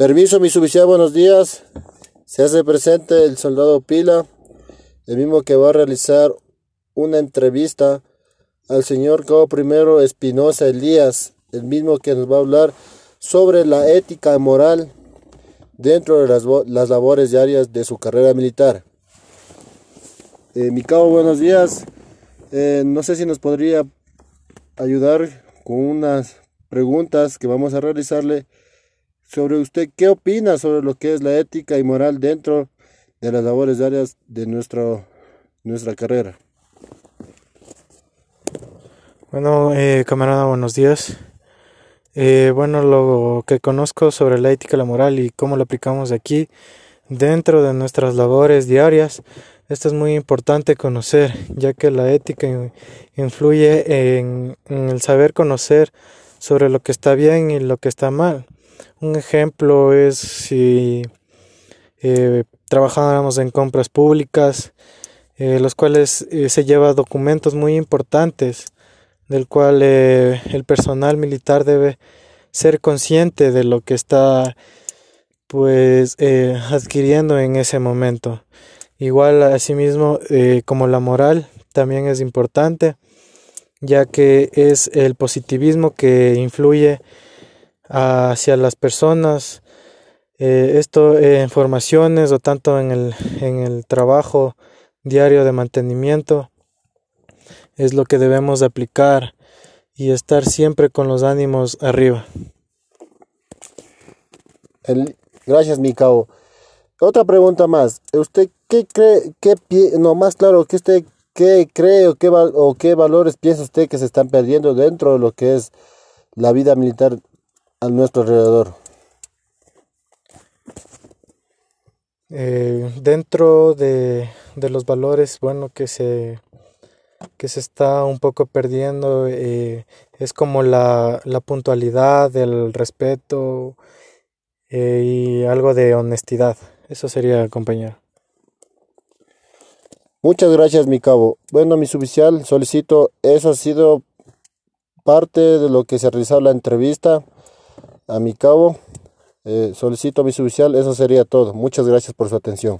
Permiso, mi suboficial, buenos días. Se hace presente el soldado Pila, el mismo que va a realizar una entrevista al señor Cabo Primero Espinosa Elías, el mismo que nos va a hablar sobre la ética moral dentro de las, las labores diarias de su carrera militar. Eh, mi cabo, buenos días. Eh, no sé si nos podría ayudar con unas preguntas que vamos a realizarle sobre usted qué opina sobre lo que es la ética y moral dentro de las labores diarias de nuestro, nuestra carrera. Bueno, eh, camarada, buenos días. Eh, bueno, lo que conozco sobre la ética y la moral y cómo lo aplicamos aquí dentro de nuestras labores diarias, esto es muy importante conocer, ya que la ética influye en el saber conocer sobre lo que está bien y lo que está mal. Un ejemplo es si eh, trabajáramos en compras públicas, eh, los cuales eh, se lleva documentos muy importantes, del cual el personal militar debe ser consciente de lo que está pues adquiriendo en ese momento. Igual asimismo como la moral también es importante, ya que es el positivismo que influye hacia las personas. Eh, esto en formaciones o tanto en el, en el trabajo diario de mantenimiento es lo que debemos aplicar y estar siempre con los ánimos arriba. gracias, mi cabo. Otra pregunta más. ¿Usted qué cree, qué no más claro, que usted qué cree o qué, o qué valores piensa usted que se están perdiendo dentro de lo que es la vida militar a nuestro alrededor? Eh, dentro de, los valores, bueno, que se, que se está un poco perdiendo, eh, es como la, puntualidad, el respeto eh, y algo de honestidad. Eso sería, compañero. Muchas gracias, mi cabo. Bueno, mi suboficial, solicito, eso ha sido parte de lo que se realizó la entrevista a mi cabo. Eh, solicito a mi suboficial, eso sería todo. Muchas gracias por su atención.